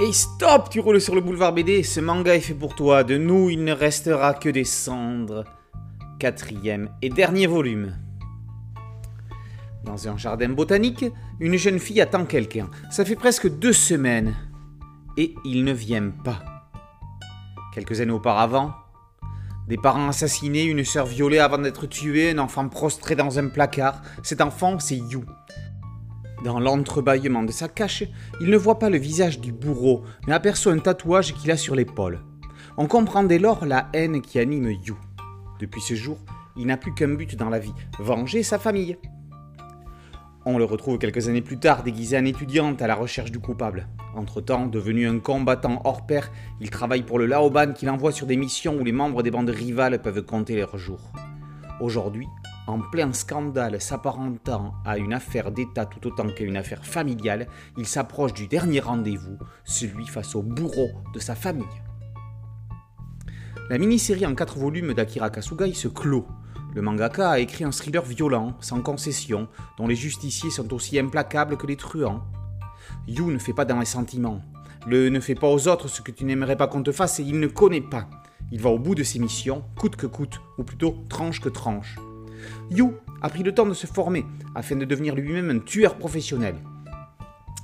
Hey stop, tu roules sur le boulevard BD, ce manga est fait pour toi, de nous il ne restera que des cendres. Quatrième et dernier volume. Dans un jardin botanique, une jeune fille attend quelqu'un. Ça fait presque deux semaines. Et il ne vient pas. Quelques années auparavant, des parents assassinés, une sœur violée avant d'être tuée, un enfant prostré dans un placard. Cet enfant, c'est You. Dans l'entrebâillement de sa cache, il ne voit pas le visage du bourreau, mais aperçoit un tatouage qu'il a sur l'épaule. On comprend dès lors la haine qui anime You. Depuis ce jour, il n'a plus qu'un but dans la vie, venger sa famille. On le retrouve quelques années plus tard déguisé en étudiante à la recherche du coupable. Entre-temps, devenu un combattant hors pair, il travaille pour le Laoban qu'il envoie sur des missions où les membres des bandes rivales peuvent compter leurs jours. Aujourd'hui, en plein scandale s'apparentant à une affaire d'État tout autant qu'à une affaire familiale, il s'approche du dernier rendez-vous, celui face au bourreau de sa famille. La mini-série en quatre volumes d'Akira Kasugai se clôt. Le mangaka a écrit un thriller violent, sans concession, dont les justiciers sont aussi implacables que les truands. Yu ne fait pas dans les sentiments. Le ne fais pas aux autres ce que tu n'aimerais pas qu'on te fasse et il ne connaît pas. Il va au bout de ses missions, coûte que coûte, ou plutôt tranche que tranche. Yu a pris le temps de se former afin de devenir lui-même un tueur professionnel.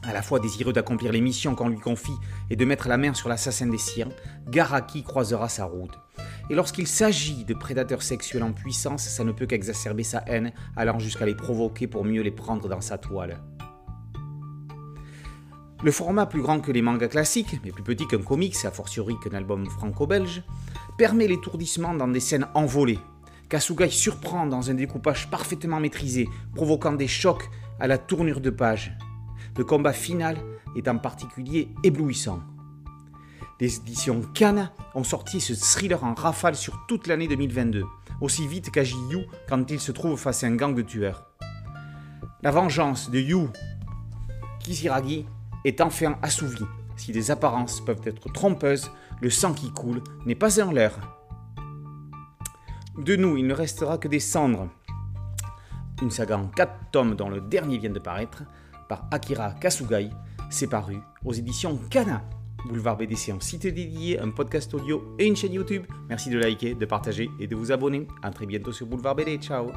À la fois désireux d'accomplir les missions qu'on lui confie et de mettre la main sur l'assassin des siens, Garaki croisera sa route. Et lorsqu'il s'agit de prédateurs sexuels en puissance, ça ne peut qu'exacerber sa haine, allant jusqu'à les provoquer pour mieux les prendre dans sa toile. Le format plus grand que les mangas classiques, mais plus petit qu'un comics, a fortiori qu'un album franco-belge, permet l'étourdissement dans des scènes envolées. Kasugai surprend dans un découpage parfaitement maîtrisé, provoquant des chocs à la tournure de page. Le combat final est en particulier éblouissant. Les éditions Kana ont sorti ce thriller en rafale sur toute l'année 2022, aussi vite qu'agit Yu quand il se trouve face à un gang de tueurs. La vengeance de Yu Kisiragi est enfin assouvie. Si des apparences peuvent être trompeuses, le sang qui coule n'est pas un leurre. De nous, il ne restera que des cendres. Une saga en 4 tomes dont le dernier vient de paraître, par Akira Kasugai, c'est paru aux éditions Kana. Boulevard BDC en site dédié, un podcast audio et une chaîne YouTube. Merci de liker, de partager et de vous abonner. A très bientôt sur Boulevard BD. Ciao